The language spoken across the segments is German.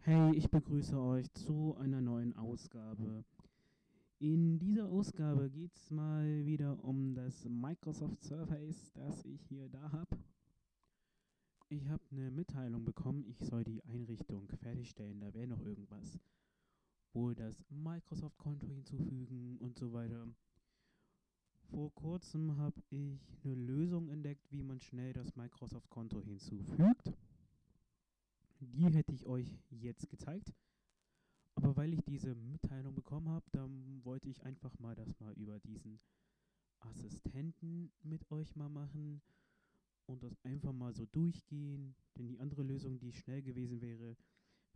Hey, ich begrüße euch zu einer neuen Ausgabe. In dieser Ausgabe geht es mal wieder um das Microsoft Surface, das ich hier da habe. Ich habe eine Mitteilung bekommen, ich soll die Einrichtung fertigstellen, da wäre noch irgendwas. Wohl das Microsoft-Konto hinzufügen und so weiter. Vor kurzem habe ich eine Lösung entdeckt, wie man schnell das Microsoft-Konto hinzufügt. Die hätte ich euch jetzt gezeigt. Aber weil ich diese Mitteilung bekommen habe, dann wollte ich einfach mal das mal über diesen Assistenten mit euch mal machen und das einfach mal so durchgehen. Denn die andere Lösung, die schnell gewesen wäre,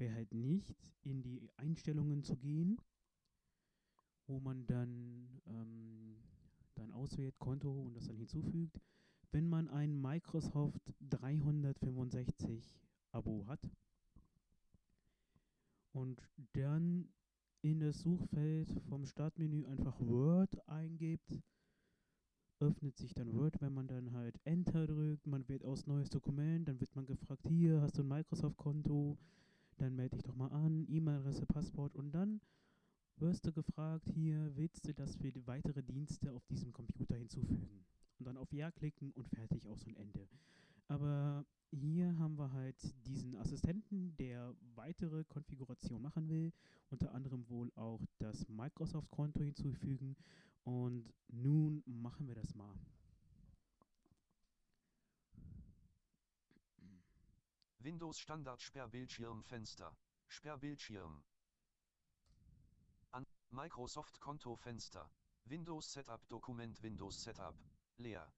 wäre halt nicht in die Einstellungen zu gehen, wo man dann, ähm, dann auswählt Konto und das dann hinzufügt. Wenn man ein Microsoft 365 Abo hat und dann in das Suchfeld vom Startmenü einfach Word eingibt, öffnet sich dann Word, wenn man dann halt Enter drückt, man wählt aus neues Dokument, dann wird man gefragt, hier hast du ein Microsoft-Konto, dann melde dich doch mal an, E-Mail-Adresse, Passwort und dann wirst du gefragt, hier willst du das für weitere Dienste auf diesem Computer hinzufügen. Und dann auf Ja klicken und fertig aus und Ende. Aber hier haben wir halt diesen Assistenten, der weitere Konfiguration machen will, unter anderem wohl auch das Microsoft-Konto hinzufügen. Und nun machen wir das mal. Windows Standard Sperrbildschirmfenster. Sperrbildschirm. An Microsoft Kontofenster. Windows Setup Dokument Windows Setup. Leer.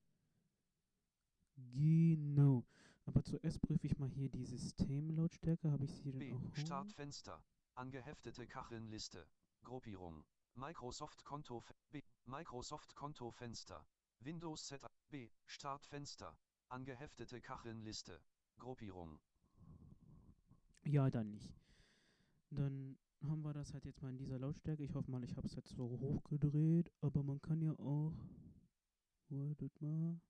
Genau. Aber zuerst prüfe ich mal hier die Systemlautstärke. Habe ich sie denn B. auch? Startfenster. Angeheftete Kachelnliste. Gruppierung. Microsoft Konto B. Microsoft Kontofenster. Windows Setup B. Startfenster. Angeheftete Kachelnliste. Gruppierung. Ja, dann nicht. Dann haben wir das halt jetzt mal in dieser Lautstärke. Ich hoffe mal, ich habe es jetzt so hochgedreht. Aber man kann ja auch. Wartet mal.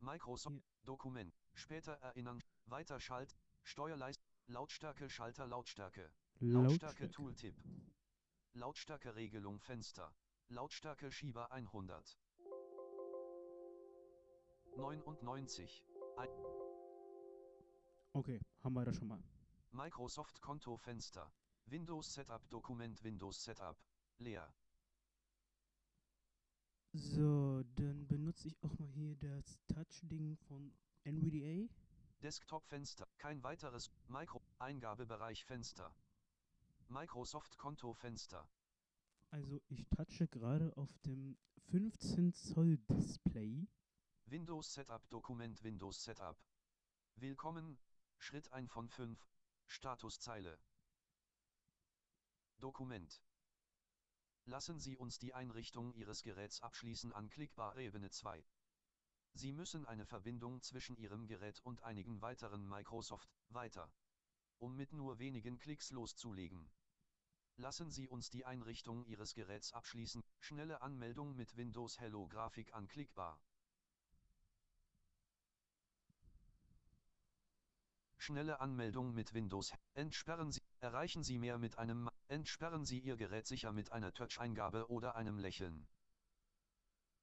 Microsoft Hier. Dokument. Später erinnern. Weiter Schalt. Steuerleist. Lautstärke Schalter Lautstärke. Lautstärke Tooltip. Lautstärke Regelung Fenster. Lautstärke Schieber 100. 99. Okay, haben wir das schon mal. Microsoft Konto Fenster. Windows Setup Dokument Windows Setup. Leer. So, dann benutze ich auch mal hier das Touch-Ding von NVDA. Desktop Fenster. Kein weiteres. Micro. Eingabebereich Fenster. Microsoft Konto Fenster. Also ich touche gerade auf dem 15 Zoll Display. Windows Setup Dokument Windows Setup. Willkommen. Schritt 1 von 5. Statuszeile. Dokument. Lassen Sie uns die Einrichtung Ihres Geräts abschließen anklickbar Ebene 2. Sie müssen eine Verbindung zwischen Ihrem Gerät und einigen weiteren Microsoft weiter. Um mit nur wenigen Klicks loszulegen. Lassen Sie uns die Einrichtung Ihres Geräts abschließen. Schnelle Anmeldung mit Windows Hello Grafik anklickbar. Schnelle Anmeldung mit Windows. Entsperren Sie. Erreichen Sie mehr mit einem. Entsperren Sie Ihr Gerät sicher mit einer Touch-Eingabe oder einem Lächeln.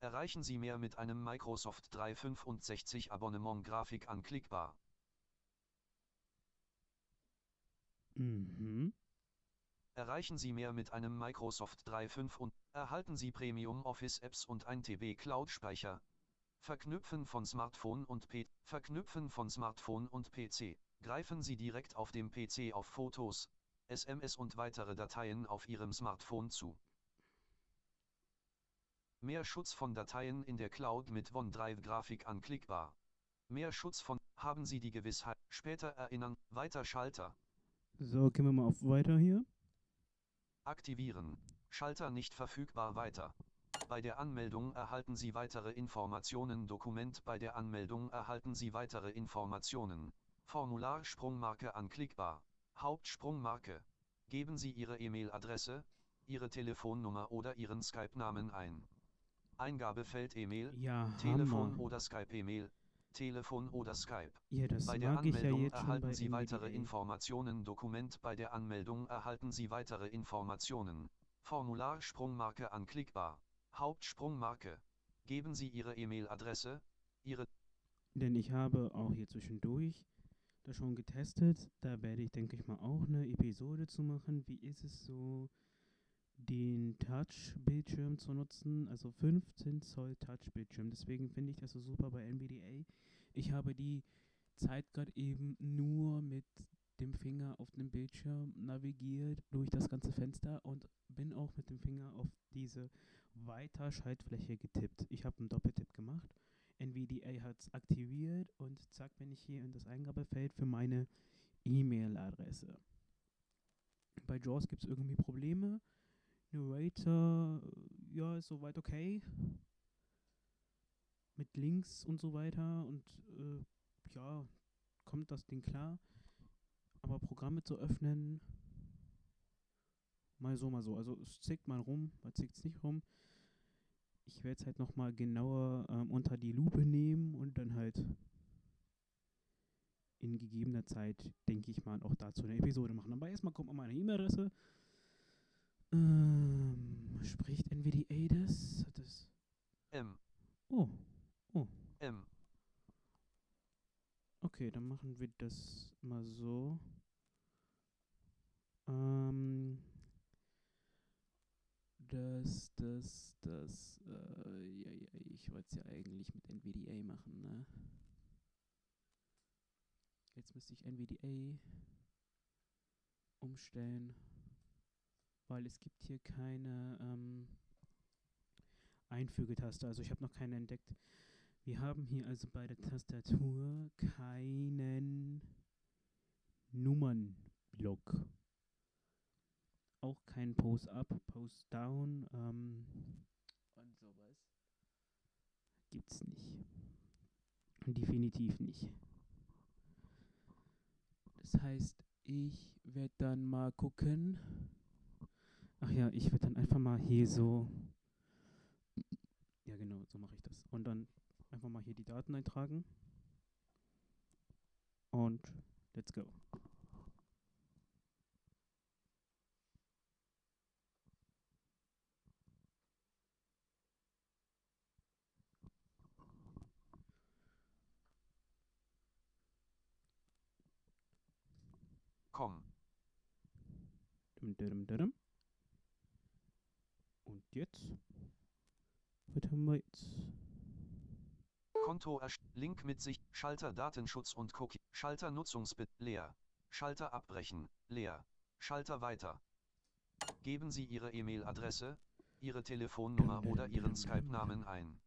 Erreichen Sie mehr mit einem Microsoft 365 Abonnement Grafik anklickbar. Mhm. Erreichen Sie mehr mit einem Microsoft 365 und erhalten Sie Premium Office Apps und 1 TB Cloud Speicher. Verknüpfen von Smartphone und P Verknüpfen von Smartphone und PC. Greifen Sie direkt auf dem PC auf Fotos, SMS und weitere Dateien auf Ihrem Smartphone zu. Mehr Schutz von Dateien in der Cloud mit OneDrive Grafik anklickbar. Mehr Schutz von haben Sie die Gewissheit. Später erinnern. Weiter Schalter. So, gehen wir mal auf Weiter hier. Aktivieren. Schalter nicht verfügbar weiter. Bei der Anmeldung erhalten Sie weitere Informationen. Dokument bei der Anmeldung erhalten Sie weitere Informationen. Formular Sprungmarke anklickbar. Hauptsprungmarke. Geben Sie Ihre E-Mail-Adresse. Ihre Telefonnummer oder Ihren Skype-Namen ein. Eingabefeld E-Mail, Ja, Telefon Hammer. oder Skype-E-Mail, Telefon oder Skype. Ja, Bei der ja Anmeldung schon erhalten Sie weitere. Informationen. Dokument Bei der Anmeldung erhalten Sie weitere Informationen. Formular Sprungmarke anklickbar. Hauptsprungmarke. Geben Sie Ihre E-Mail-Adresse, Ihre Denn ich habe auch hier zwischendurch das schon getestet. Da werde ich, denke ich mal, auch eine Episode zu machen. Wie ist es so, den Touch-Bildschirm zu nutzen? Also 15 Zoll Touch-Bildschirm. Deswegen finde ich das so super bei NVDA. Ich habe die Zeit gerade eben nur mit dem Finger auf dem Bildschirm navigiert durch das ganze Fenster und bin auch mit dem Finger auf diese Weiter-Schaltfläche getippt. Ich habe einen Doppeltipp gemacht. NVDA hat es aktiviert und zack, bin ich hier in das Eingabefeld für meine E-Mail-Adresse. Bei JAWS gibt es irgendwie Probleme. Narrator, äh, ja, ist soweit okay. Mit Links und so weiter und äh, ja, kommt das Ding klar. Aber Programme zu öffnen, mal so, mal so. Also es zickt mal rum, mal zickt es nicht rum. Ich werde es halt nochmal genauer ähm, unter die Lupe nehmen und dann halt in gegebener Zeit, denke ich mal, auch dazu eine Episode machen. Aber erstmal kommt mal meine E-Mail-Adresse. Ähm, spricht NVDA das? Das? M, Oh, M, okay, dann machen wir das mal so. Ähm, das, das, das, äh, ja, ja, ich wollte es ja eigentlich mit NVDA machen, ne? Jetzt müsste ich NVDA umstellen, weil es gibt hier keine ähm, Einfügetaste. Also ich habe noch keine entdeckt. Wir haben hier also bei der Tastatur keinen Nummernblock. Auch kein Post-Up, Post-Down ähm, und sowas. Gibt's nicht. Definitiv nicht. Das heißt, ich werde dann mal gucken. Ach ja, ich werde dann einfach mal hier so. Ja, genau, so mache ich das. Und dann einfach mal hier die Daten eintragen. Und let's go. Und jetzt? Was haben wir jetzt? Konto Link mit sich, Schalter Datenschutz und Cookie, Schalter Nutzungsbit leer, Schalter abbrechen, leer, Schalter weiter. Geben Sie Ihre E-Mail-Adresse, Ihre Telefonnummer oder Ihren Skype-Namen ein.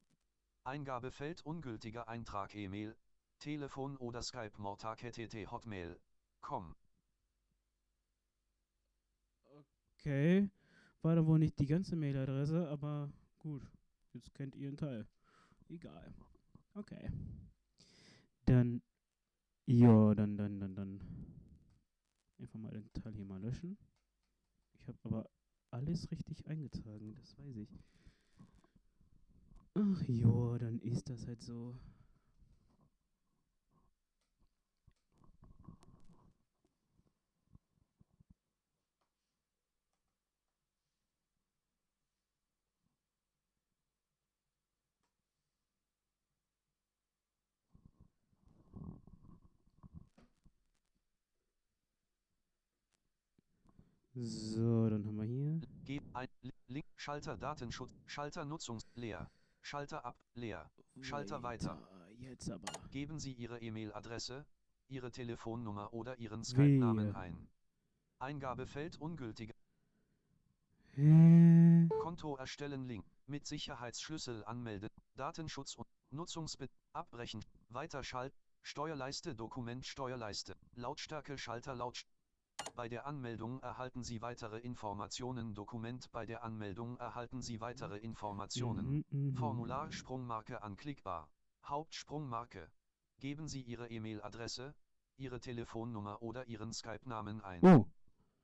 Eingabefeld ungültiger Eintrag E-Mail, Telefon oder Skype Mortag Okay. War da wohl nicht die ganze Mailadresse, aber gut. Jetzt kennt ihr einen Teil. Egal. Okay. Dann, ja, dann, dann, dann, dann. Einfach mal den Teil hier mal löschen. Ich habe aber alles richtig eingetragen, das weiß ich. Ach ja, dann ist das halt so. So, dann haben wir hier. Ge ein Li- Link Schalter Datenschutz, Schalter Nutzungs leer, Schalter ab leer. Schalter weiter. Jetzt aber. Geben Sie Ihre E-Mail-Adresse, Ihre Telefonnummer oder Ihren Skype-Namen ein. Eingabefeld ungültige Hä? Konto erstellen Link mit Sicherheitsschlüssel anmelden, Datenschutz und Nutzungsbit abbrechen, Weiterschalt, Steuerleiste Dokument Steuerleiste, Lautstärke Schalter Lautst Bei der Anmeldung erhalten Sie weitere Informationen Dokument Bei der Anmeldung erhalten Sie weitere Informationen. Mhm, mhm. Formular Sprungmarke anklickbar. Hauptsprungmarke. Geben Sie Ihre E-Mail-Adresse, Ihre Telefonnummer oder Ihren Skype-Namen ein. Oh,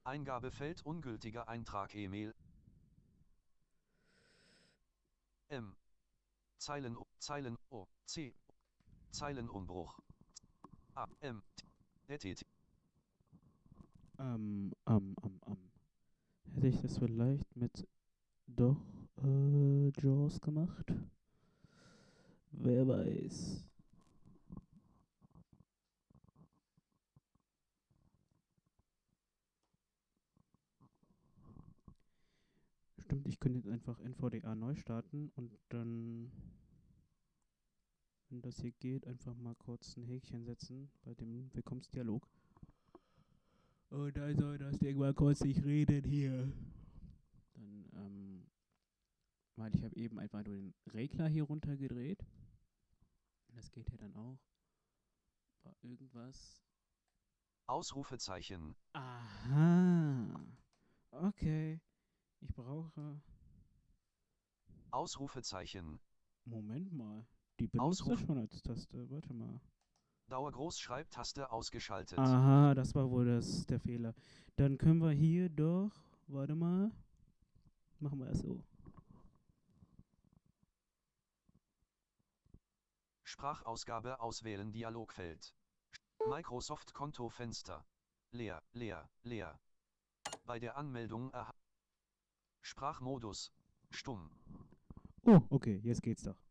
Eingabefeld ungültiger Eintrag E-Mail, M. Zeilen, Zeilen, O, C. Zeilenumbruch. A, M, T, T, T. Ähm, ähm, ähm, ähm. Hätte ich das vielleicht mit doch äh, Jaws gemacht? Wer weiß. Stimmt, ich könnte jetzt einfach NVDA neu starten und dann, wenn das hier geht, einfach mal kurz ein Häkchen setzen bei dem Willkommensdialog. Und dann soll das Ding mal kurz nicht reden hier. Dann, ähm, weil ich habe eben einfach nur den Regler hier runtergedreht. Das geht ja dann auch. War irgendwas. Ausrufezeichen. Aha. Okay. Ich brauche. Ausrufezeichen. Moment mal. Die benutzt Ausruf- schon als Taste. Warte mal. Dauergroßschreibtaste ausgeschaltet. Aha, das war wohl das, der Fehler. Dann können wir hier doch. Warte mal. Machen wir es so. Sprachausgabe auswählen Dialogfeld. Microsoft Kontofenster. Leer, leer, leer. Bei der Anmeldung erha Sprachmodus. Stumm. Oh, okay, jetzt geht's doch.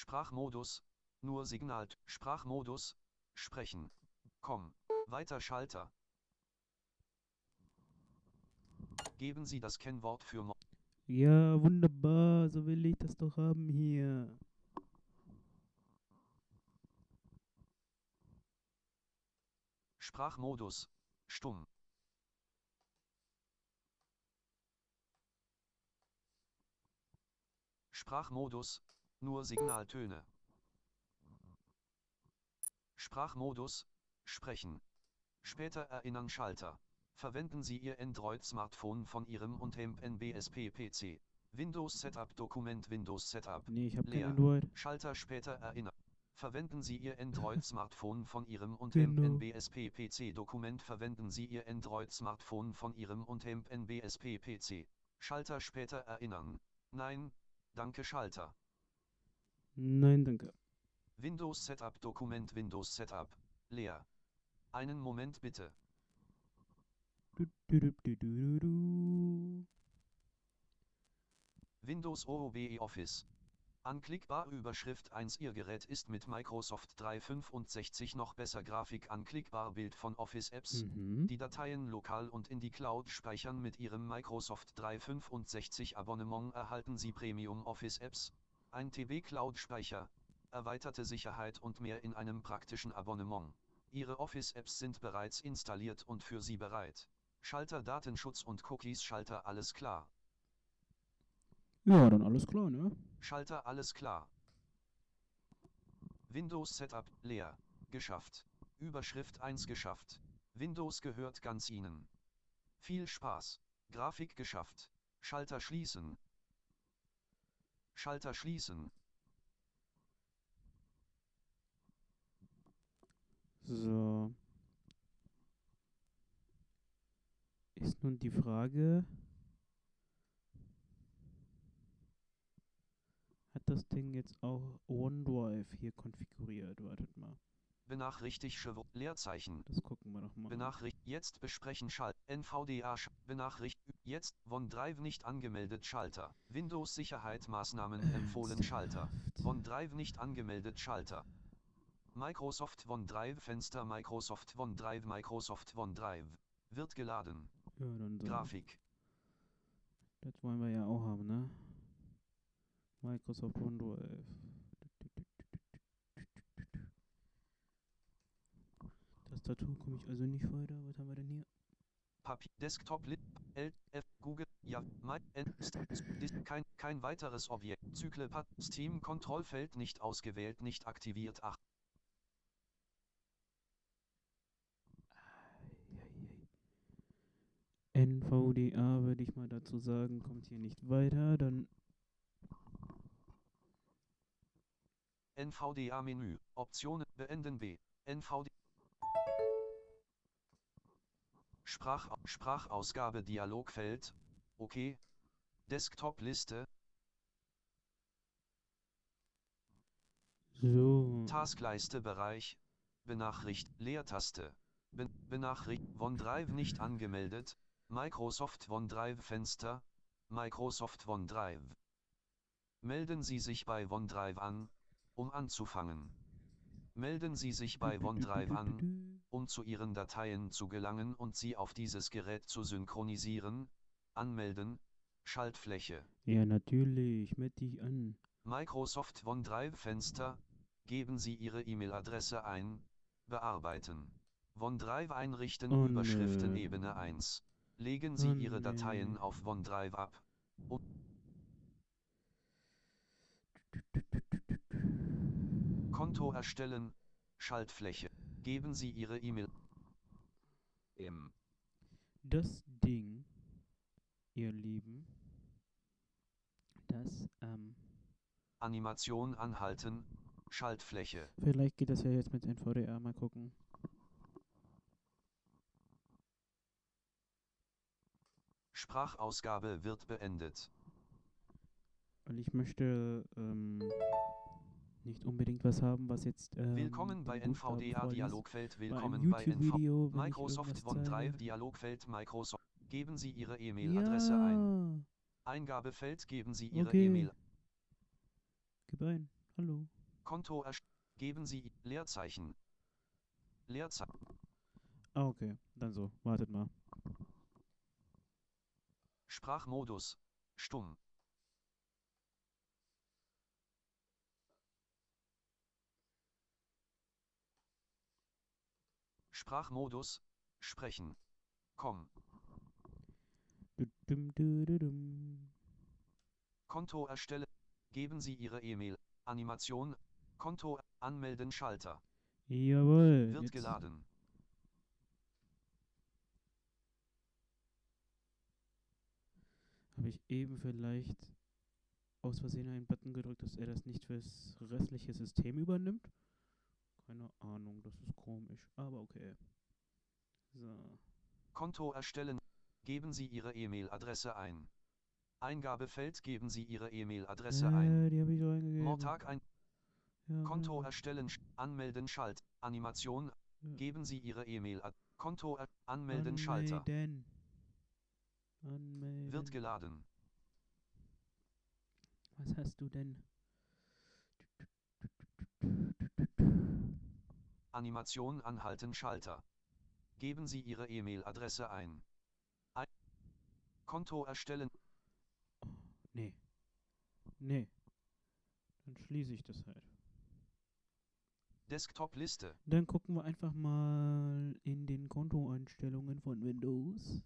Sprachmodus. Nur Signal. Sprachmodus. Sprechen. Komm. Weiter Schalter. Geben Sie das Kennwort für Mo Ja, wunderbar. So will ich das doch haben hier. Sprachmodus. Stumm. Sprachmodus. Nur Signaltöne. Sprachmodus. Sprechen. Später erinnern Schalter. Verwenden Sie Ihr Android-Smartphone von Ihrem und NBSP-PC. Windows Setup Dokument Windows Setup. Nee, ich habe kein Leer. Android. Schalter später erinnern. Verwenden Sie Ihr Android-Smartphone von Ihrem und Genau. NBSP-PC-Dokument. Verwenden Sie Ihr Android-Smartphone von Ihrem und NBSP-PC. Schalter später erinnern. Nein, danke Schalter. Nein, danke. Windows Setup Dokument Windows Setup. Leer. Einen Moment bitte. Du, du, du. Windows OOBE Office. Anklickbar Überschrift 1 Ihr Gerät ist mit Microsoft 365 noch besser Grafik anklickbar Bild von Office Apps. Mhm. Die Dateien lokal und in die Cloud speichern mit Ihrem Microsoft 365 Abonnement erhalten Sie Premium Office Apps, 1 TB Cloud Speicher, erweiterte Sicherheit und mehr in einem praktischen Abonnement. Ihre Office Apps sind bereits installiert und für Sie bereit. Schalter Datenschutz und Cookies Schalter alles klar. Ja, dann alles klar, ne? Schalter alles klar. Windows Setup leer. Geschafft. Überschrift 1 geschafft. Windows gehört ganz Ihnen. Viel Spaß. Grafik geschafft. Schalter schließen. Schalter schließen. So. Ist nun die Frage, hat das Ding jetzt auch OneDrive hier konfiguriert? Wartet mal, Benachrichtigt Leerzeichen. das gucken wir doch mal. Benachricht jetzt besprechen Schalt NVDA Sch Benachricht jetzt OneDrive nicht angemeldet Schalter Windows Sicherheit Maßnahmen empfohlen Schalter OneDrive nicht angemeldet Schalter Microsoft OneDrive Fenster Microsoft OneDrive Microsoft OneDrive wird geladen Ja, dann so. Grafik Das wollen wir ja auch haben, ne? Microsoft OneDrive. Tastatur komme ich also nicht weiter. Was haben wir denn hier? Papier Desktop Lit L F Google ja My N kein kein weiteres Objekt Zykle Pad Steam Kontrollfeld nicht ausgewählt nicht aktiviert ach NVDA würde ich mal dazu sagen, kommt hier nicht weiter. Dann NVDA Menü Optionen beenden B NVD Sprach, Sprachausgabe Dialogfeld. Okay. Desktop-Liste. So. Taskleiste Bereich. Benachricht. Leertaste. Be Benachricht. OneDrive nicht angemeldet. Microsoft OneDrive Fenster. Microsoft OneDrive. Melden Sie sich bei OneDrive an, um anzufangen. Melden Sie sich bei OneDrive an, um zu Ihren Dateien zu gelangen und sie auf dieses Gerät zu synchronisieren. Anmelden. Schaltfläche. Ja, natürlich. Meld dich an. Microsoft OneDrive Fenster. Geben Sie Ihre E-Mail-Adresse ein. Bearbeiten. OneDrive einrichten Oh, Überschriften nö. Ebene 1. Legen Sie Oh, Ihre Dateien nö. auf OneDrive ab. Konto erstellen. Schaltfläche. Geben Sie Ihre E-Mail. Im Das Ding, ihr Lieben, das, ähm, Animation anhalten. Schaltfläche. vielleicht geht das ja jetzt mit NVDA, mal gucken. Sprachausgabe wird beendet. Weil ich möchte, ähm, nicht unbedingt was haben, was jetzt, ähm, Willkommen bei NVDA. Dialogfeld. Bei Willkommen bei NV wenn ich Microsoft OneDrive zeige. Dialogfeld Microsoft. Geben Sie Ihre E-Mail-Adresse ein. Ja, Eingabefeld geben Sie Ihre Okay. E-Mail. gib ein. Hallo. Konto geben Sie Leerzeichen. Leerzeichen. Ah, okay. Dann so. Wartet mal. Sprachmodus. Stumm. Sprachmodus. Sprechen. Dum. Konto erstellen. Geben Sie Ihre E-Mail. Animation. Konto anmelden Schalter. Jawohl. Wird jetzt geladen. Habe ich eben vielleicht aus Versehen einen Button gedrückt, dass er das nicht fürs restliche System übernimmt? Keine Ahnung, das ist komisch, aber okay. So. Konto erstellen. Geben Sie Ihre E-Mail-Adresse ein. Eingabefeld geben Sie Ihre E-Mail-Adresse ein. Äh, die habe ich so eingegeben. Mortag ein. Ja, Konto genau. erstellen. Anmelden Schalt. Animation. Ja. Geben Sie Ihre E-Mail. ad- Konto anmelden Schalter. Anmelden. Anmelden. Wird geladen. Was hast du denn? Animation anhalten Schalter. Geben Sie Ihre E-Mail-Adresse ein. Konto erstellen. Nee. Nee. Dann schließe ich das halt. Desktop-Liste. Dann gucken wir einfach mal in den Kontoeinstellungen von Windows.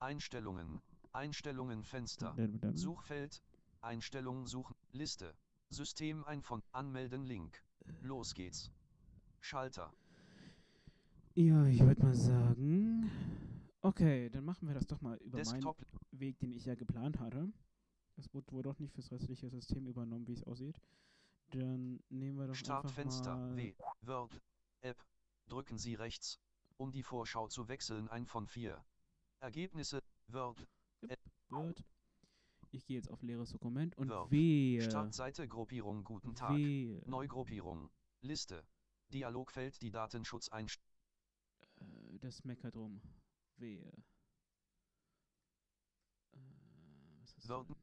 Einstellungen. Einstellungen Fenster. Suchfeld. Einstellungen suchen. Liste. System ein von Anmelden Link. Los geht's. Schalter. Ja, ich würde mal sagen. Okay, dann machen wir das doch mal über Desktop. meinen Weg, den ich ja geplant hatte. Es wurde wohl doch nicht fürs restliche System übernommen, wie es aussieht. Dann nehmen wir doch einfach Startfenster. mal W. Word. App. Drücken Sie rechts. Um die Vorschau zu wechseln ein von vier. Ergebnisse. Word. Word. Ich gehe jetzt auf leeres Dokument und Word. wehe, Startseite Gruppierung Guten Tag. wehe, Neugruppierung. Liste. Dialogfeld die Datenschutzeinstellungen. äh, das meckert rum. Wehe. Äh, was du Word. denn?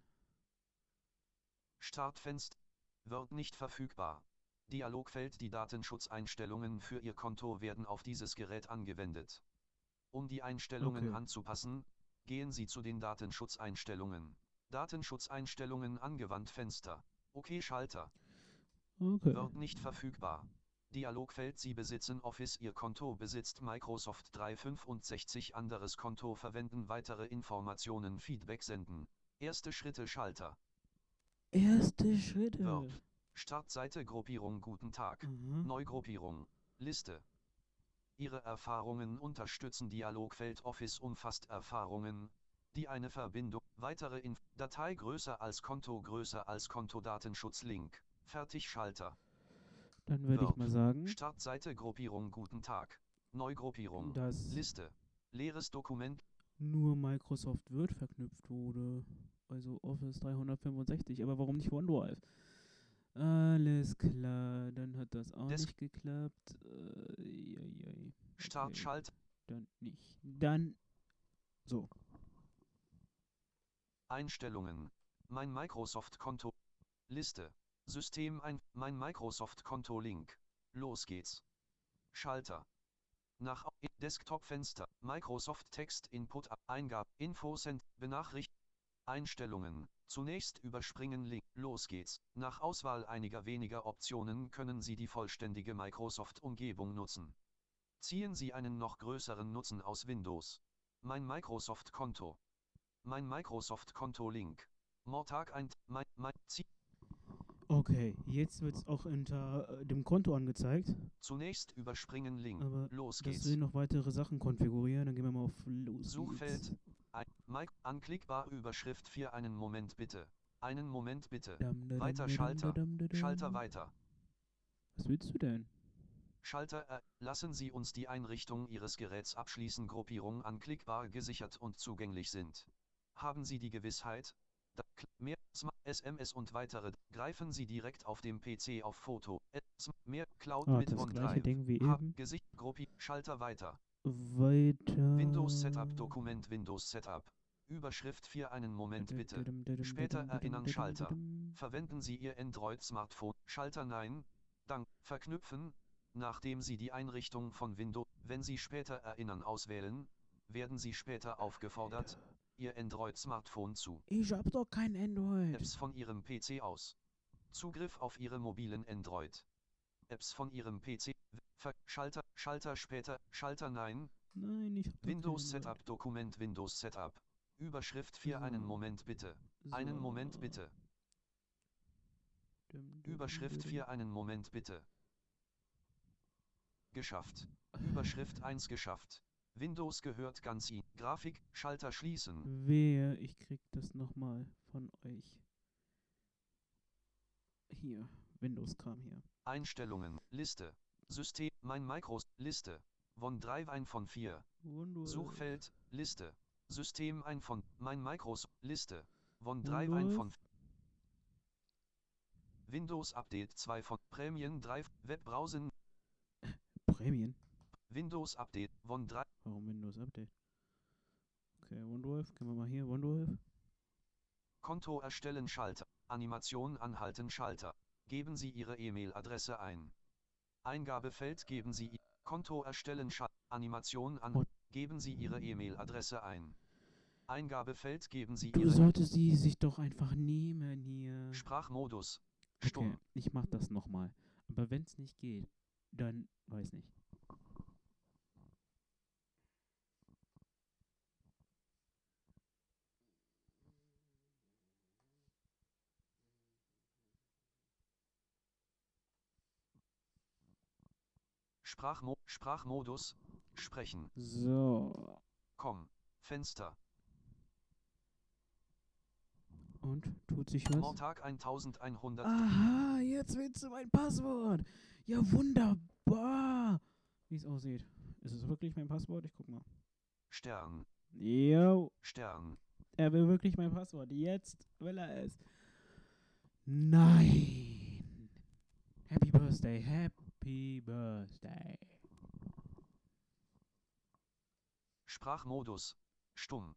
Startfenster. Word nicht verfügbar. Dialogfeld Die Datenschutzeinstellungen für Ihr Konto werden auf dieses Gerät angewendet. Um die Einstellungen Okay. anzupassen, gehen Sie zu den Datenschutzeinstellungen. Datenschutzeinstellungen angewandt Fenster. OK Schalter. Okay. Word nicht verfügbar. Dialogfeld Sie besitzen Office Ihr Konto besitzt Microsoft 365 anderes Konto verwenden weitere Informationen Feedback senden. Erste Schritte Schalter. Erste Schritte. Word. Startseite Gruppierung Guten Tag. Aha. Neugruppierung. Liste. Ihre Erfahrungen unterstützen Dialogfeld Office umfasst Erfahrungen, die eine Verbindung, weitere Inf Datei größer als Konto größer als Konto Datenschutz Link. Fertig Schalter. Dann würde ich mal sagen, Startseite Gruppierung Guten Tag. Neugruppierung. dass Liste. Leeres Dokument. nur Microsoft Word verknüpft wurde. Also Office 365. Aber warum nicht OneDrive? Alles klar, dann hat das auch Des- nicht geklappt. Äh, Okay. Schalt. dann nicht. Dann so. Einstellungen. Mein Microsoft-Konto. Liste. System ein. Mein Microsoft-Konto Link. Los geht's. Schalter. Nach Desktop-Fenster. Microsoft Text Input ab- Eingabe. Infocent. Benachricht. Einstellungen. Zunächst überspringen Link. Los geht's. Nach Auswahl einiger weniger Optionen können Sie die vollständige Microsoft-Umgebung nutzen. Ziehen Sie einen noch größeren Nutzen aus Windows. Mein Microsoft-Konto. Mein Microsoft-Konto-Link. Mortag ein. Mein, mein, Okay, jetzt wird es auch unter äh, dem Konto angezeigt. Zunächst überspringen Link. Aber Los geht's. will noch weitere Sachen konfigurieren. Dann gehen wir mal auf Los. Suchfeld. Ein, Mike, anklickbar Überschrift 4. Einen Moment bitte. Einen Moment bitte. Dam, da, Weiter dam, da, Schalter. dam, da. Schalter weiter. Was willst du denn? Schalter äh, lassen Sie uns die Einrichtung Ihres Geräts abschließen. Gruppierung anklickbar gesichert und zugänglich sind. Haben Sie die Gewissheit? Da, mehr SMS und weitere. Greifen Sie direkt auf dem PC auf Foto. Mehr Cloud Ah, mit das gleiche OneDrive. Ding wie eben. Gesicht Gruppi Schalter weiter. Weiter. Windows Setup Dokument Windows Setup. Überschrift 4 einen Moment bitte. Später erinnern Schalter. Verwenden Sie Ihr Android-Smartphone. Schalter Nein. Dank. Verknüpfen. Nachdem Sie die Einrichtung von Windows, wenn Sie später erinnern auswählen, werden Sie später aufgefordert, Ihr Android-Smartphone zu Ich hab doch kein Android. Apps von Ihrem PC aus. Zugriff auf Ihre mobilen Android. Apps von Ihrem PC. Ver Schalter, Schalter später, Schalter Nein. Nein, ich hab Windows. Setup Dokument Windows Setup. Überschrift 4 einen So. Moment bitte. Einen Moment So. bitte. Dum, dum, Überschrift dum, 4 einen Moment bitte. Geschafft. Überschrift 1 geschafft. Windows gehört ganz Ihnen. Grafik, Schalter schließen. Wer, ich krieg das nochmal von euch. Hier, Windows-Kram hier. Einstellungen, Liste. System, mein Micros, Liste. OneDrive ein von 4. Windows. Suchfeld, Liste. System ein von, mein Micros, Liste. OneDrive ein von. Windows Update 2 von Premium Drive, Webbrowsen, Prämien? Windows Update, OneDrive, Warum Windows Update? Okay, OneDrive, gehen wir mal hier, OneDrive. Konto erstellen Schalter, Animation anhalten Schalter. Geben Sie Ihre E-Mail-Adresse ein. Eingabefeld geben Sie I Konto erstellen Schalter, Animation an. Geben Sie Ihre E-Mail-Adresse ein. Eingabefeld geben Sie Du Ihre solltest die sich doch einfach nehmen hier. Sprachmodus. Okay, Stumm. ich mach das nochmal. Aber wenn es nicht geht, dann weiß nicht. Sprachmo Sprachmodus. Sprechen. So. Komm. Fenster. Und tut sich was? Mortag 1100. Aha, jetzt willst du mein Passwort. Ja, wunderbar. Wie es aussieht. Ist es wirklich mein Passwort? Ich guck mal. Stern. Jo, Stern. er will wirklich mein Passwort. Jetzt will er es. Nein. Happy Birthday, Happy Birthday. Sprachmodus. Stumm.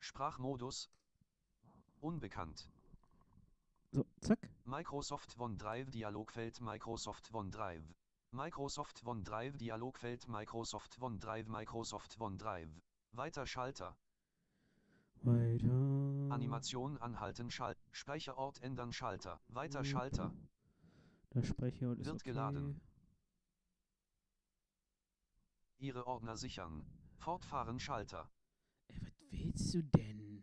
Sprachmodus. Unbekannt. So, zack. Microsoft OneDrive Dialogfeld Microsoft OneDrive. Microsoft OneDrive Dialogfeld Microsoft OneDrive Microsoft OneDrive. Weiter Schalter. Weiter. Animation anhalten Schalt. Speicherort ändern Schalter. Weiter Schalter. Der Speicher ist Wird okay. geladen. Ihre Ordner sichern. Fortfahren Schalter. Ey, was willst du denn?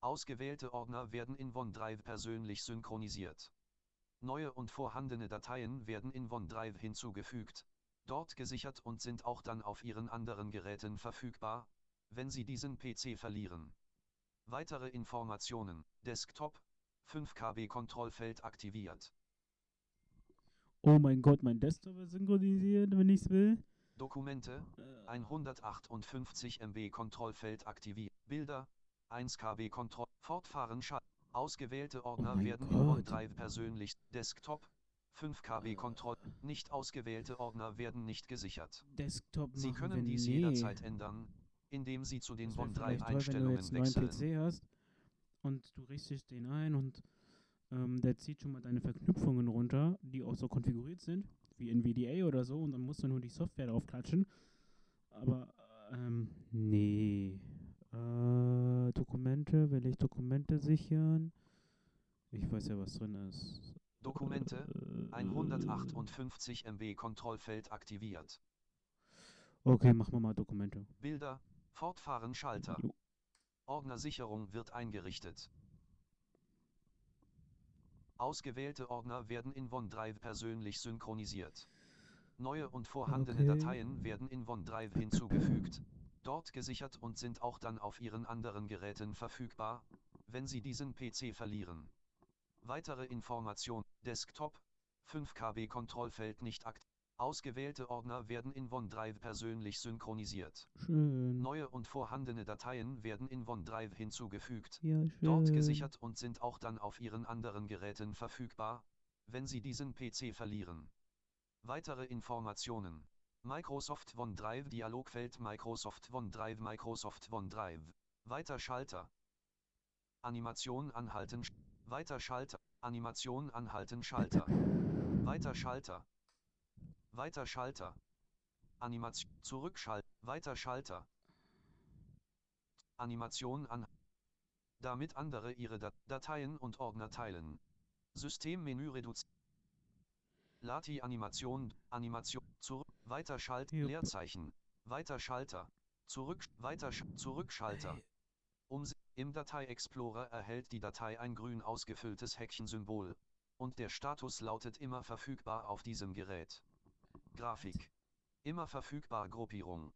Ausgewählte Ordner werden in OneDrive persönlich synchronisiert. Neue und vorhandene Dateien werden in OneDrive hinzugefügt, dort gesichert und sind auch dann auf Ihren anderen Geräten verfügbar, wenn Sie diesen PC verlieren. Weitere Informationen, Desktop, 5 KB Kontrollfeld aktiviert. Oh mein Gott, mein Desktop ist synchronisiert, wenn ich's will. Dokumente, Äh, 158 MB Kontrollfeld aktiviert. Bilder, 1 KB Kontroll. Fortfahren Schalt. Ausgewählte Ordner Oh werden in Gott. OneDrive persönlich. Desktop, 5 KB Kontroll. Nicht ausgewählte Ordner werden nicht gesichert. Desktop Sie können dies nee. jederzeit ändern, indem Sie zu den Das wär vielleicht toll, wenn du jetzt einen neuen wechseln. PC hast und du richtest den ein und ähm, der zieht schon mal deine Verknüpfungen runter, die auch so konfiguriert sind, wie NVDA oder so, und dann musst du nur die Software drauf klatschen. Aber, ähm, nee. Äh, Dokumente, will ich Dokumente sichern? Ich weiß ja, was drin ist. Dokumente, Äh, 158 MB Kontrollfeld aktiviert. Okay, machen wir mal Dokumente. Bilder, Fortfahren Schalter. Ordnersicherung wird eingerichtet. Ausgewählte Ordner werden in OneDrive persönlich synchronisiert. Neue und vorhandene Okay. Dateien werden in OneDrive hinzugefügt, dort gesichert und sind auch dann auf Ihren anderen Geräten verfügbar, wenn Sie diesen PC verlieren. Weitere Information, Desktop, 5 KB Kontrollfeld nicht akt. Ausgewählte Ordner werden in OneDrive persönlich synchronisiert. Schön. Neue und vorhandene Dateien werden in OneDrive hinzugefügt, Ja, dort gesichert und sind auch dann auf Ihren anderen Geräten verfügbar, wenn Sie diesen PC verlieren. Weitere Informationen. Microsoft OneDrive Dialogfeld Microsoft OneDrive Microsoft OneDrive. Weiter Schalter. Animation anhalten. Weiter Schalter. Animation anhalten Schalter. Weiter Schalter. Weiter Schalter. Animation zurückschalten. Weiter Schalter. Animation an. Damit andere ihre Dat Dateien und Ordner teilen. Systemmenü reduzieren. Lati Animation, Animation, zurück, weiter Schalt, Jupp. Leerzeichen, weiter Schalter, zurück, weiter, Sch Zurückschalter. Hey. Um Im Datei Explorer erhält die Datei ein grün ausgefülltes Häkchensymbol. Und der Status lautet immer verfügbar auf diesem Gerät. Grafik. Immer verfügbar Gruppierung.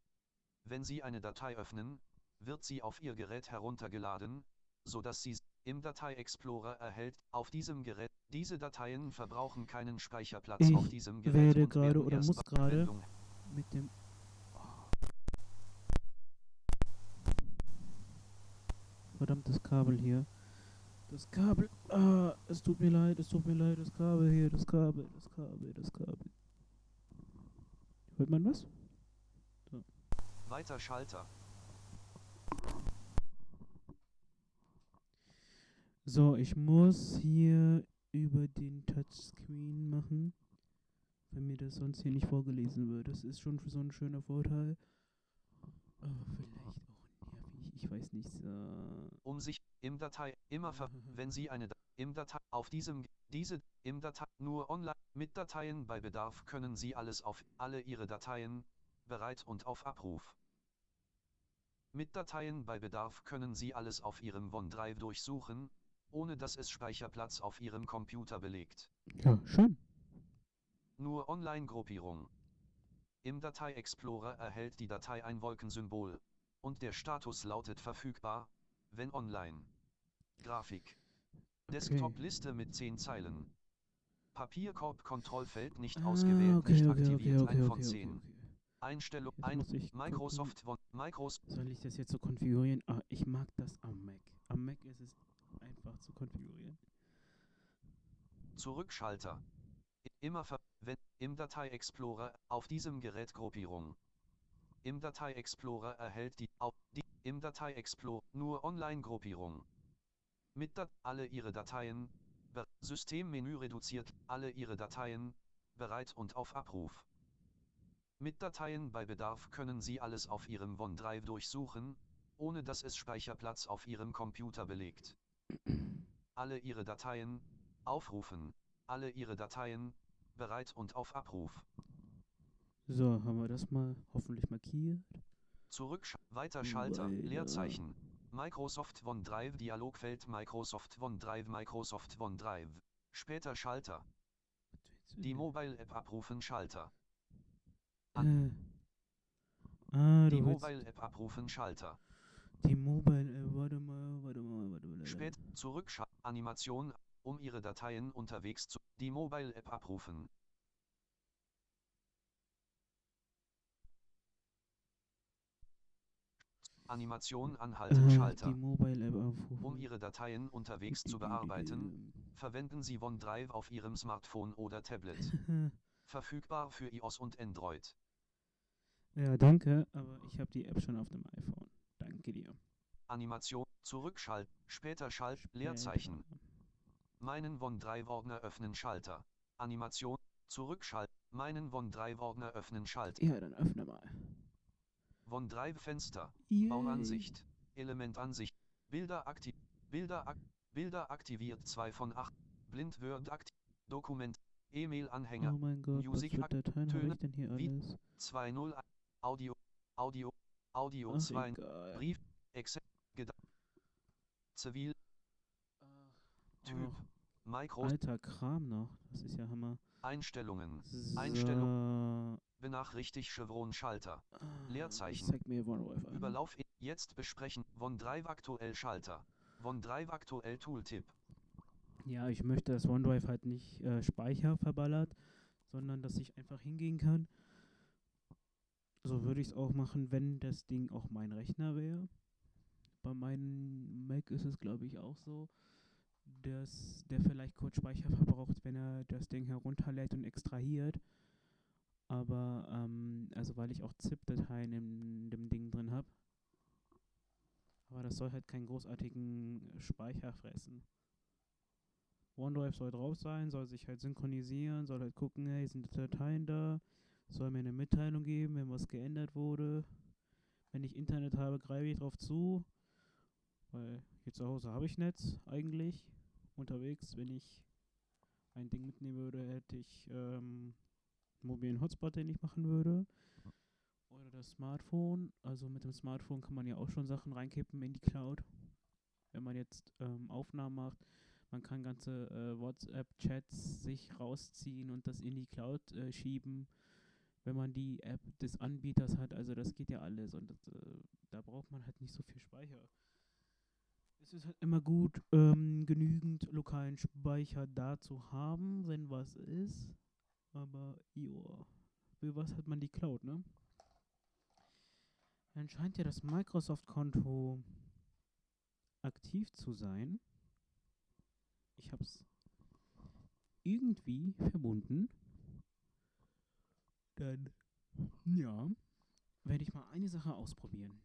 Wenn Sie eine Datei öffnen, wird sie auf Ihr Gerät heruntergeladen, sodass Sie im Datei Explorer erhält auf diesem Gerät. Diese Dateien verbrauchen keinen Speicherplatz Ich auf diesem Gerät. werde und gerade oder muss gerade mit dem. Verdammtes Kabel hier. Das Kabel. Ah, es tut mir leid, es tut mir leid, das Kabel hier, das Kabel, das Kabel, das Kabel. Hört man was? Weiter Schalter. So, ich muss hier über den Touchscreen machen, wenn mir das sonst hier nicht vorgelesen wird. Das ist schon so ein schöner Vorteil. Aber vielleicht auch nervig, ich weiß nicht. So. um sich im Datei immer ver wenn Sie eine Da- im Datei auf diesem diese im Datei nur online mit Dateien bei Bedarf können Sie alles auf alle Ihre Dateien bereit und auf Abruf. Mit Dateien bei Bedarf können Sie alles auf Ihrem OneDrive durchsuchen, ohne dass es Speicherplatz auf Ihrem Computer belegt. Ja, schön. Nur Online-Gruppierung. Im Datei Explorer erhält die Datei ein Wolkensymbol und der Status lautet verfügbar, wenn online. Grafik. Desktop-Liste mit 10 Zeilen. Papierkorb-Kontrollfeld nicht Ah, ausgewählt, okay, nicht okay, aktiviert, okay, 1 von okay, 10. okay, okay. Einstellung, ein. Microsoft, One, Microsoft, Soll ich das jetzt so konfigurieren? Ah, ich mag das am Mac. Am Mac ist es einfach zu konfigurieren. Zurückschalter. Immer ver wenn im Datei Explorer auf diesem Gerät Gruppierung. Im Datei Explorer erhält die auf die im Datei Explorer nur Online Gruppierung. Mit Dat alle ihre Dateien Be Systemmenü reduziert alle ihre Dateien bereit und auf Abruf. Mit Dateien bei Bedarf können Sie alles auf Ihrem OneDrive durchsuchen, ohne dass es Speicherplatz auf Ihrem Computer belegt. Alle Ihre Dateien aufrufen. Alle Ihre Dateien bereit und auf Abruf. So, haben wir das mal hoffentlich markiert. Zurück, weiter Schalter. Leerzeichen. Microsoft OneDrive Dialogfeld Microsoft OneDrive Microsoft OneDrive. Später Schalter. Die Mobile App abrufen Schalter. Äh. Ah, Die Mobile App abrufen Schalter. die Mobile App. Warte mal, warte mal, warte mal. Spät zurück Animation, um Ihre Dateien unterwegs zu die Mobile App abrufen. Animation anhalten Schalter. Um Ihre Dateien unterwegs zu bearbeiten, verwenden Sie OneDrive auf Ihrem Smartphone oder Tablet. Verfügbar für iOS und Android. ja, danke, aber ich habe die App schon auf dem iPhone. Danke dir. Animation, Zurückschalt, später Schalt, Leerzeichen. Meinen OneDrive-Ordner öffnen Schalter. Animation, Zurückschalt, meinen OneDrive-Ordner öffnen Schalter. Ja, dann öffne mal. OneDrive-Fenster, Yay. Bauansicht, Elementansicht, Bilder aktiv, Bilder, ak Bilder aktiviert 2 von 8, Blind Word aktiv, Dokument, E-Mail-Anhänger, Oh mein Gott, Music was für Dateien Töne, ich denn hier alles? 2.0, Audio, Audio, Audio Ach, 2, egal. Brief, Excel, Geda Zivil, Typ, Ach, Micros, alter Kram noch. Das ist ja Hammer. Einstellungen, So. Einstellung, benachrichtigt Chevron Schalter, Ah, Leerzeichen. Zeig mir an. Überlauf, jetzt besprechen, OneDrive aktuell Schalter, OneDrive aktuell Tooltip, Ja, ich möchte, dass OneDrive halt nicht äh, Speicher verballert, sondern dass ich einfach hingehen kann. So würde ich es auch machen, wenn das Ding auch mein Rechner wäre. Bei meinem Mac ist es, glaube ich, auch so, dass der vielleicht kurz Speicher verbraucht, wenn er das Ding herunterlädt und extrahiert. Aber, ähm, also weil ich auch ZIP-Dateien in dem Ding drin habe. Aber das soll halt keinen großartigen Speicher fressen. OneDrive soll drauf sein, soll sich halt synchronisieren, soll halt gucken, hey, sind Dateien da, soll mir eine Mitteilung geben, wenn was geändert wurde. Wenn ich Internet habe, greife ich drauf zu, weil hier zu Hause habe ich Netz eigentlich. Unterwegs, wenn ich ein Ding mitnehmen würde, hätte ich ähm, einen mobilen Hotspot, den ich machen würde. Oder das Smartphone. Also mit dem Smartphone kann man ja auch schon Sachen reinkippen in die Cloud. Wenn man jetzt ähm, Aufnahmen macht, man kann ganze äh, WhatsApp-Chats sich rausziehen und das in die Cloud äh, schieben, wenn man die App des Anbieters hat. Also das geht ja alles und das, äh, da braucht man halt nicht so viel Speicher. Es ist halt immer gut, ähm, genügend lokalen Speicher da zu haben, wenn was ist. Aber joa, für was hat man die Cloud, ne? Dann scheint ja das Microsoft-Konto aktiv zu sein. Ich habe es irgendwie verbunden. Dann, ja, werde ich mal eine Sache ausprobieren.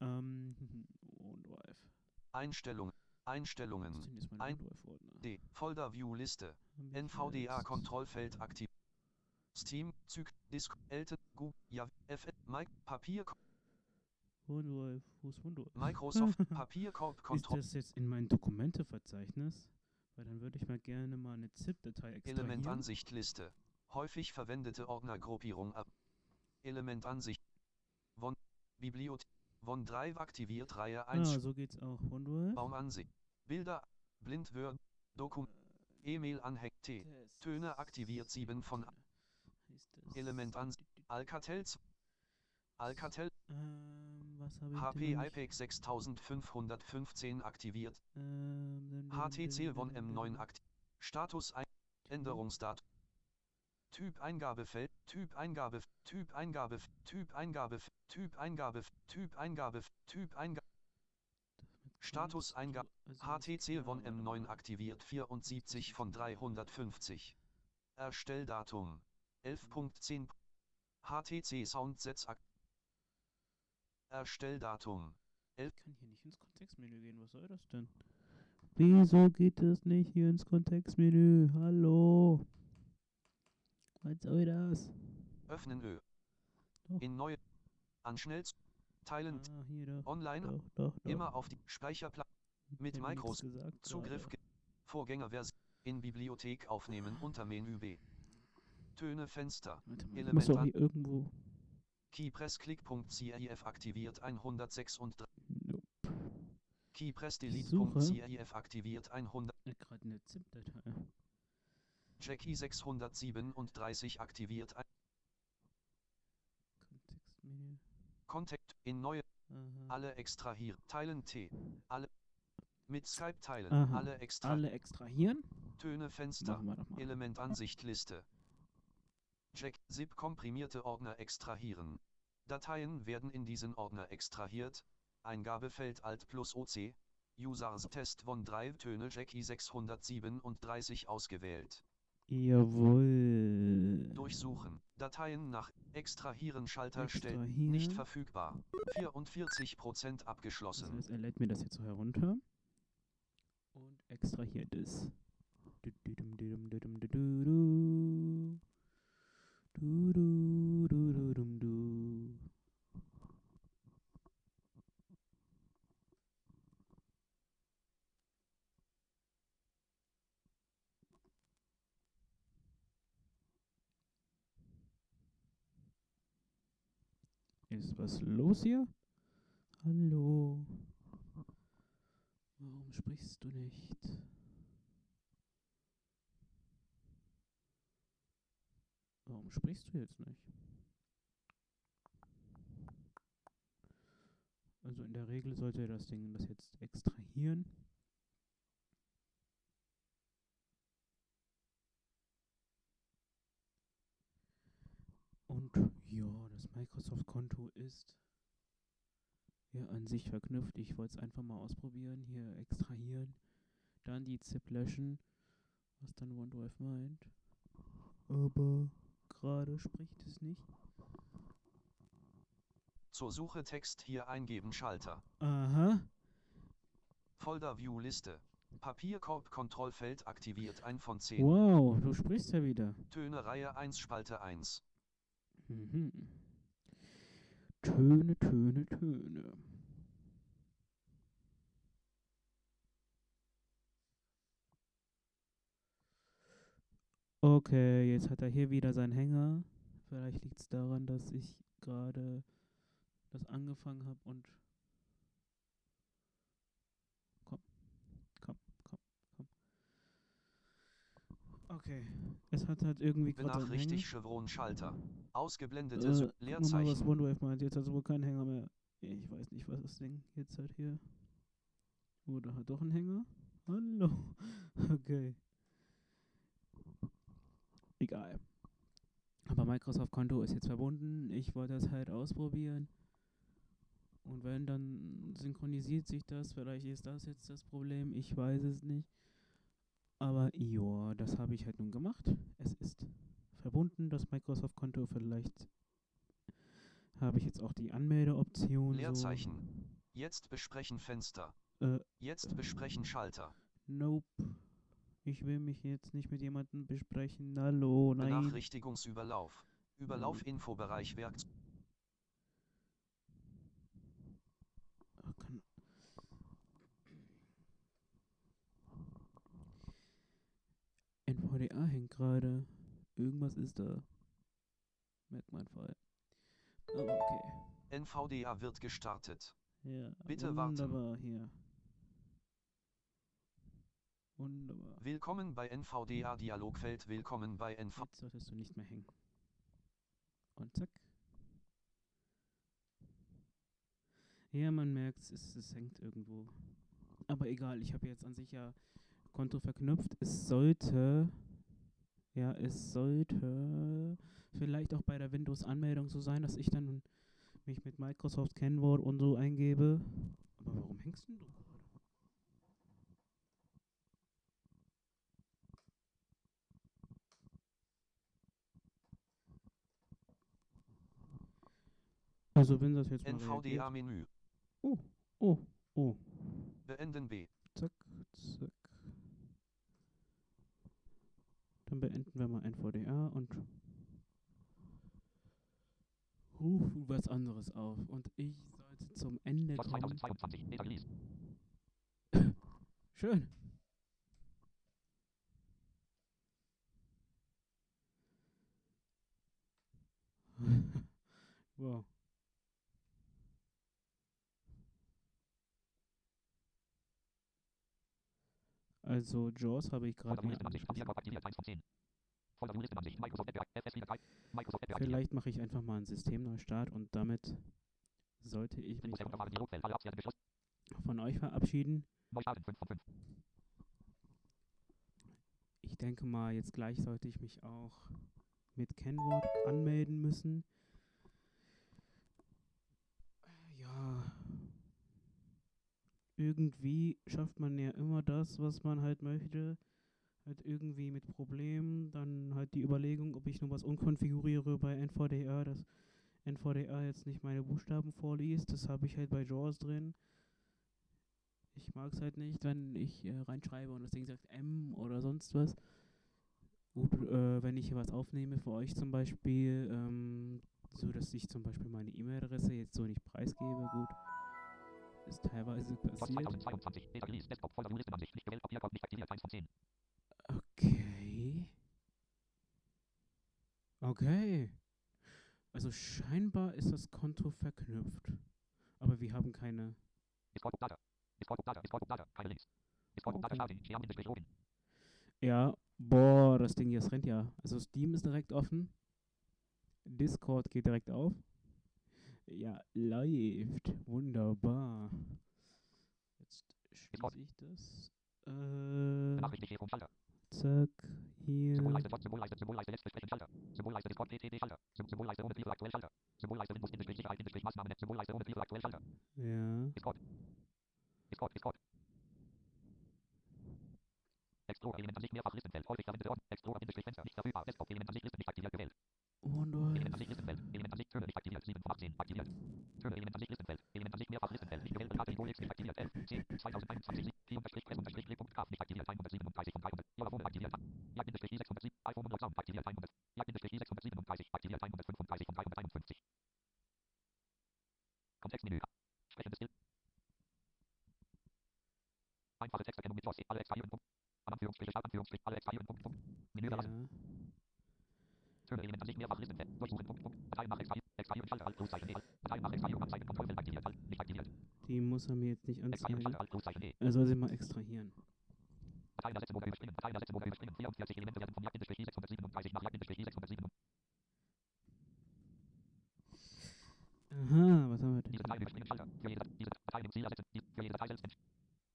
Ähm, OneDrive. Einstellungen, Was Einstellungen, ist Ein- OneDrive-Ordner? D, Folder View Liste, NVDA Kontrollfeld aktiv. Steam, Zyk, Disk, Elte, Google, ja, FL, Mike, Papierkorb, OneDrive, wo ist OneDrive? Microsoft, Papierkorb, Ist Kontroll, das jetzt in mein Dokumenteverzeichnis? Weil dann würde ich mal gerne mal eine ZIP-Datei extrahieren. Elementansicht Liste, häufig verwendete Ordnergruppierung ab. Elementansicht, Von, Bibliothek, OneDrive aktiviert Reihe 1, Ah, so geht's auch. OneDrive. Baumansicht, Bilder, Blind Word, Dokument, E-Mail Anhäng, T. Töne aktiviert 7 von? Element an- Alcatel, z- Alcatel, Ähm, HP? IPEX 6515 aktiviert, Ähm, HTC dun, M9 dun. aktiv, Status ein, Änderungsdatum, Typ Eingabefeld, Typ Eingabe, Typ Eingabe, Typ Eingabe, Typ Eingabe, Typ Eingabe, Typ Eingabe, Status Eingabe, HTC One warte M9 mal. aktiviert 74 von 350. Erstelldatum 11.10 HTC Soundsets Erstelldatum Ich kann hier nicht ins Kontextmenü gehen, was soll das denn? Wieso geht es nicht hier ins Kontextmenü? Hallo? Was soll das? Öffnen Ö. Doch. In neue an schnell zu- teilen Ah, hier doch. online Doch, doch, doch. immer auf die Speicherplatz mit Ich Micros gesagt Zugriff ge- Vorgängerversion in Bibliothek aufnehmen unter Menü B. Töne Fenster ich Element muss an- hier irgendwo. Keypress Click.cif aktiviert 136 Nope. Keypress Ich. Delete.cif aktiviert 100 Ja, gerade eine ZIP-Datei. Jackie 637 aktiviert ein Kontextmenü. Contact in neue Aha. alle extrahieren teilen T alle Mit Skype teilen. Aha. Alle extra. Alle extrahieren. Töne Fenster. Elementansicht Liste. Jack, ZIP komprimierte Ordner extrahieren. Dateien werden in diesen Ordner extrahiert. Eingabefeld Alt plus OC. Users Test von Drive Töne Jackie 637 ausgewählt. Jawohl. Durchsuchen. Dateien nach Extrahieren Schalter Extrahieren. nicht verfügbar. 44% Das abgeschlossen. heißt, er lädt mir das jetzt so herunter und extrahiert es. Du, du, du, dum, du, dum, du, du, du. Du, du, du, du, dum, du. Ist was los hier? Hallo. Warum sprichst du nicht? Warum sprichst du jetzt nicht? Also in der Regel sollte das Ding das jetzt extrahieren. Und ja, das Microsoft-Konto ist ja an sich verknüpft. Ich wollte es einfach mal ausprobieren, hier extrahieren, dann die ZIP löschen, was dann OneDrive meint. Aber gerade spricht es nicht. Zur Suche Text hier eingeben Schalter. Aha. Folder View Liste. Papierkorb Kontrollfeld aktiviert 1 von 10. Wow, du sprichst ja wieder. Töne Reihe 1 Spalte 1. Mhm. Töne, Töne, Töne. Okay, jetzt hat er hier wieder seinen Hänger. Vielleicht liegt es daran, dass ich gerade das angefangen habe und... Komm, komm, komm, komm. Okay, es hat halt irgendwie gerade seinen Hänger. Benachrichtigt Chevron Schalter. Ausgeblendete Äh, guck mal, was Leerzeichen. OneDrive meint. Jetzt hat es wohl keinen Hänger mehr. Ich weiß nicht, was das Ding jetzt hat hier. Oder hat doch einen Hänger? Hallo. Okay. Egal. Aber Microsoft-Konto ist jetzt verbunden. Ich wollte das halt ausprobieren. Und wenn, dann synchronisiert sich das. Vielleicht ist das jetzt das Problem. Ich weiß es nicht. Aber ja, das habe ich halt nun gemacht. Es ist verbunden, das Microsoft-Konto. Vielleicht habe ich jetzt auch die Anmeldeoption. Leerzeichen. Jetzt besprechen Fenster. So. Äh, Jetzt besprechen Schalter. nope. Ich will mich jetzt nicht mit jemandem besprechen. Hallo, nein. Benachrichtigungsüberlauf. Überlauf Infobereich Werkzeug. Ah, Kann NVDA hängt gerade. Irgendwas ist da. Merkt mein Fall. Aber okay. NVDA wird gestartet. Ja, Bitte warten. wunderbar hier. Wunderbar. Willkommen bei NVDA Dialogfeld. Willkommen bei NV. Jetzt solltest du nicht mehr hängen. Und zack. Ja, man merkt es, es hängt irgendwo. Aber egal, ich habe jetzt an sich ja Konto verknüpft. Es sollte, ja, es sollte vielleicht auch bei der Windows-Anmeldung so sein, dass ich dann mich mit Microsoft Kennwort und so eingebe. Aber warum hängst denn du? Also wenn das jetzt NVDA. Menü. Oh, oh, oh. Beenden B. Zack, zack. Dann beenden wir mal NVDA und rufen was anderes auf. Und ich sollte zum Ende kommen. 2022, Beta Release. Schön. wow. Also Jaws habe ich gerade Vielleicht mache ich einfach mal einen Systemneustart und damit sollte ich mich von euch verabschieden. Ich denke mal, jetzt gleich sollte ich mich auch mit Kennwort anmelden müssen. Ja, irgendwie schafft man ja immer das, was man halt möchte. Halt irgendwie mit Problemen. Dann halt die Überlegung, ob ich noch was unkonfiguriere bei NVDA, dass NVDA jetzt nicht meine Buchstaben vorliest. Das habe ich halt bei JAWS drin. Ich mag es halt nicht, wenn ich äh, reinschreibe und das Ding sagt M oder sonst was. Gut, äh, wenn ich hier was aufnehme für euch zum Beispiel, ähm, so dass ich zum Beispiel meine E-Mail-Adresse jetzt so nicht preisgebe, gut, ist teilweise passiert. 2022. Data Release. Desktop. Folder Listenansicht. Nicht gewählt. Papierkorb nicht aktiviert. 1 von 10. Okay. Okay. Also scheinbar ist das Konto verknüpft. Aber wir haben keine. Okay. Ja, boah, das Ding hier, das rennt ja. Also Steam ist direkt offen. Discord geht direkt auf. Ja, läuft. Wunderbar. Jetzt schließe ich das. Äh, zack, hier. Symbolleiste Dot. Symbolleiste. Symbolleiste Let's Besprechen Schalter. Symbolleiste Discord TTD Schalter. Sym- Symbolleiste ohne Briefe aktuell Schalter. Symbolleiste Windows Bindestrich Sicherheit Bindestrich Maßnahmen. Symbolleiste ohne Briefe aktuell Schalter. Ja. Discord. Discord. Discord. Explorer Elementansicht mehrfach Listenfeld. Häufig Ordnung. Explorer Bindestrich Fenster. Nicht verfügbar. Desktop Elementansicht Liste nicht aktiviert gewählt. Wunderbar. Elementansicht Listenfeld. Elementansicht Türme nicht aktiviert. 7 von 18. Aktiviert. Türme Elementansicht Listenfeld. Elementansicht mehrfach Listenfeld. Nicht gewählt. Kategorie nicht aktiviert. 11. 10. 2021. 4 unterstrich Press unterstrich Drehpunkt Graf nicht aktiviert. 137 von 300. Telefon aktiviert. Ja Bindestrich 607. iPhone und Sound aktiviert. 100. Ja Bindestrich 637. Aktiviert. 135 von 351. Kontextmenü. Sprechendes Bild. Einfache Texterkennung mit JOS. Alle extrahieren. Punkt. Anführungsstriche. Anführungsstrich. Alle extrahieren. Punkt. Punkt. Menü verlassen. Türme Elementansicht mehrfach Listenfeld. Durchsuchen. Punkt. Punkt. Dateien nach extrahieren. Extrahieren. Alt. Pluszeichen. E. Dateien nach extrahieren. Anzeigen. Kontrollfeld aktiviert. Alt. Nicht aktiviert. Die muss er mir jetzt nicht Extrahieren. anzeigen. Schalter. Alt. Pluszeichen. E. Er soll sie mal extrahieren. Dateien der Sätze überspringen. Dateien der Sätze überspringen. 44 Elemente werden von Jagd-637 nach Jagd-637. Aha, was haben wir denn? Diese Dateien überspringen Schalter. Für jede, diese Dateien im Ziel ersetzen. Die, für jede Datei selbst.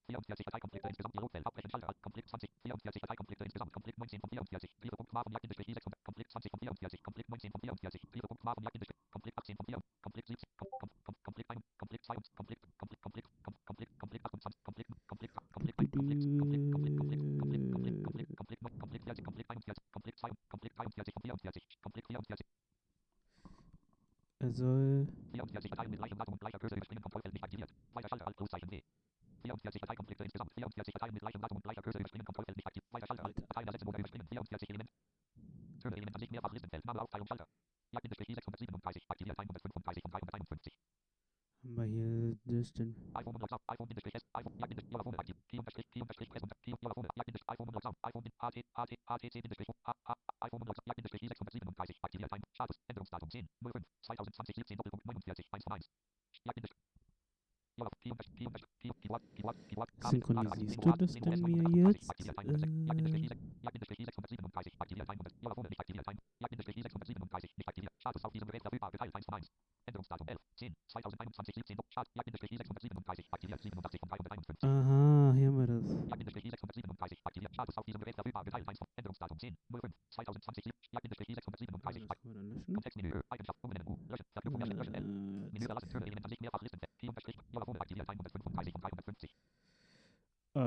44 Dateikonflikte insgesamt. Dialogfeld. Abbrechen Schalter. Alt. Konflikt 20. 44 Dateikonflikte insgesamt. Konflikt 19 von 44. Briefe.ma von Jagd-600. Konflikt 20 von 44. Konflikt 19 von 44. Briefe.ma von Jagd-600. Konflikt 18 von 4. Konflikt 17. Kom- kom- kom- Konflikt 1. Konflikt 2. Konflikt. Konflikt. Konflikt. Konflikt. Konflikt 28. Konflikt. Konflikt. Konflikt. Konflikt. Konflikt. Konflikt. Konflikt. Konflikt. Konflikt. Konflikt. Konflikt. Konflikt 40. Konflikt 41. Konflikt 2. Konflikt 43 von 44. Konflikt 44. Er soll. 44 Dateien mit gleichem Datum und gleicher Cursor überspringen. Kontrollfeld nicht aktiviert. Weiter Schalter Alt Pluszeichen W. 44 Dateikonflikte insgesamt. 44 Dateien mit gleichem Datum und gleicher Cursor überspringen. Kontrollfeld nicht aktiviert. Weiter Schalter Alt. Dateien ersetzen oder überspringen. 44 Element. Türme Element Ansicht mehrfach Listenfeld. Name Aufteilung Schalter. Jagd-637. Aktiviert 135 von 351. Haben wir hier das denn? iPhone und iPhone Bindestrich S. iPhone Jagd Bindestrich Telefon aktiv. Key unterstrich Key unterstrich Press unter Key Telefon Jagd Bindestrich iPhone und iPhone AT AT ATC Bindestrich A A iPhone und Jagd Bindestrich 637. Aktiviert ein Status. Änderungsdatum 10 05 2020 17 Doppelpunkt 49 1 von 1. Jagd Bindestrich Key Key unterstrich Key unterstrich Key Keyword Keyword Keyword Synchronisierst du das denn mir jetzt? Äh, 106 Jagd-637 aktiviert 100 Telefon nicht aktiviert 1 Jagd-637 nicht aktiviert Status auf diesem Gerät verfügbar geteilt 1 von 1 Änderungsdatum 11 10 2021 17 Start Jagd-637 aktiviert 87 von 351 aha, hier haben wir das. Jagd-637 aktiviert Status auf diesem Gerät verfügbar geteilt 1 von Änderungsdatum 10 05 2020 Jagd-637 Ah, das können wir dann löschen. Kontextmenü Eigenschaft umbenennen U löschen Verknüpfung löschen löschen L Menü Äh, verlassen Türme Element Ansicht mehrfach Listenfeld Key unterstrich Telefon aktiviert 135 von 350 alles klar. Element Ansicht mehrfach Listenfeld Telefon aktiviert verfügbar wenn online geteilt 10 05 2020 17 Doppelpunkt 42 Bindestrich komprimierte Ordner 4895 AD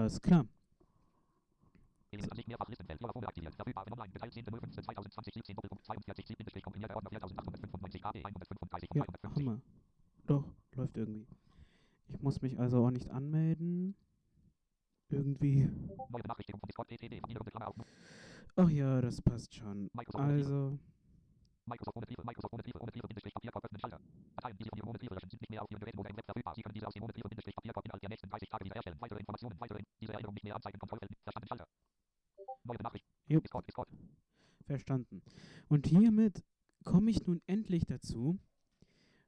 135 von Ja, 350 Hammer. Doch, läuft irgendwie. Ich muss mich also auch nicht anmelden. Irgendwie. Auf Ach ja, das passt schon. Microsoft ohne Briefe. Also, Microsoft ohne Briefe, Microsoft ohne Briefe, ohne Briefe, Bindestrich, Papierkorb öffnen, Schalter. Dateien, die Sie von Ihrem ohne Briefe löschen, sind nicht mehr auf Ihrem Gerät oder im Web verfügbar. Sie können diese aus Ihrem ohne Briefe, Bindestrich, Papierkorb innerhalb der nächsten 30 Tage wiederherstellen. Weitere Informationen, weitere, diese Erinnerung nicht mehr anzeigen, Kontrollfeld, verstanden, Schalter. Neue Benachricht, Jupp. Discord, Discord. verstanden. Und hiermit komme ich nun endlich dazu,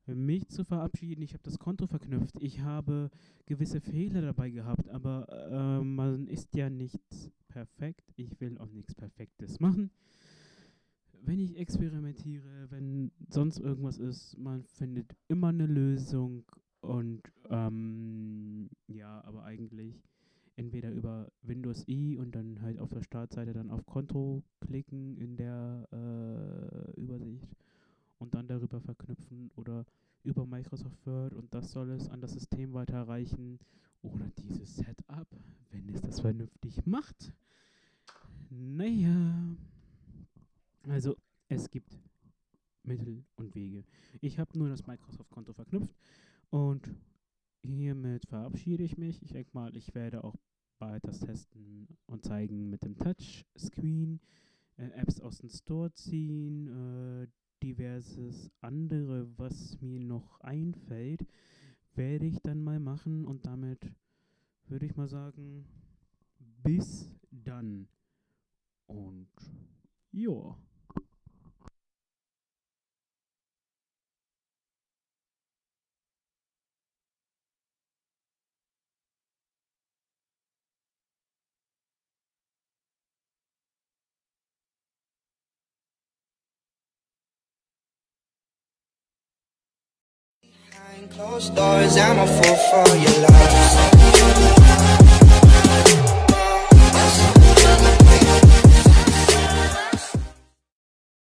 mich zu verabschieden. Ich habe das Konto verknüpft. Ich habe gewisse Fehler dabei gehabt, aber äh, man ist ja nicht perfekt. Ich will auch nichts Perfektes machen. Wenn ich experimentiere, wenn sonst irgendwas ist, man findet immer eine Lösung. Und ähm, ja, aber eigentlich entweder über Windows i und dann halt auf der Startseite dann auf Konto klicken in der äh, Übersicht und dann darüber verknüpfen oder über Microsoft Word und das soll es an das System weiterreichen oder dieses Setup, wenn es das vernünftig macht. Naja, also es gibt Mittel und Wege. Ich habe nur das Microsoft-Konto verknüpft und hiermit verabschiede ich mich. Ich denke mal, ich werde auch das testen und zeigen mit dem Touchscreen, äh, Apps aus dem Store ziehen, äh, diverses andere, was mir noch einfällt, werde ich dann mal machen und damit würde ich mal sagen, bis dann. Und ja. Closed doors, I'm a fool for your love.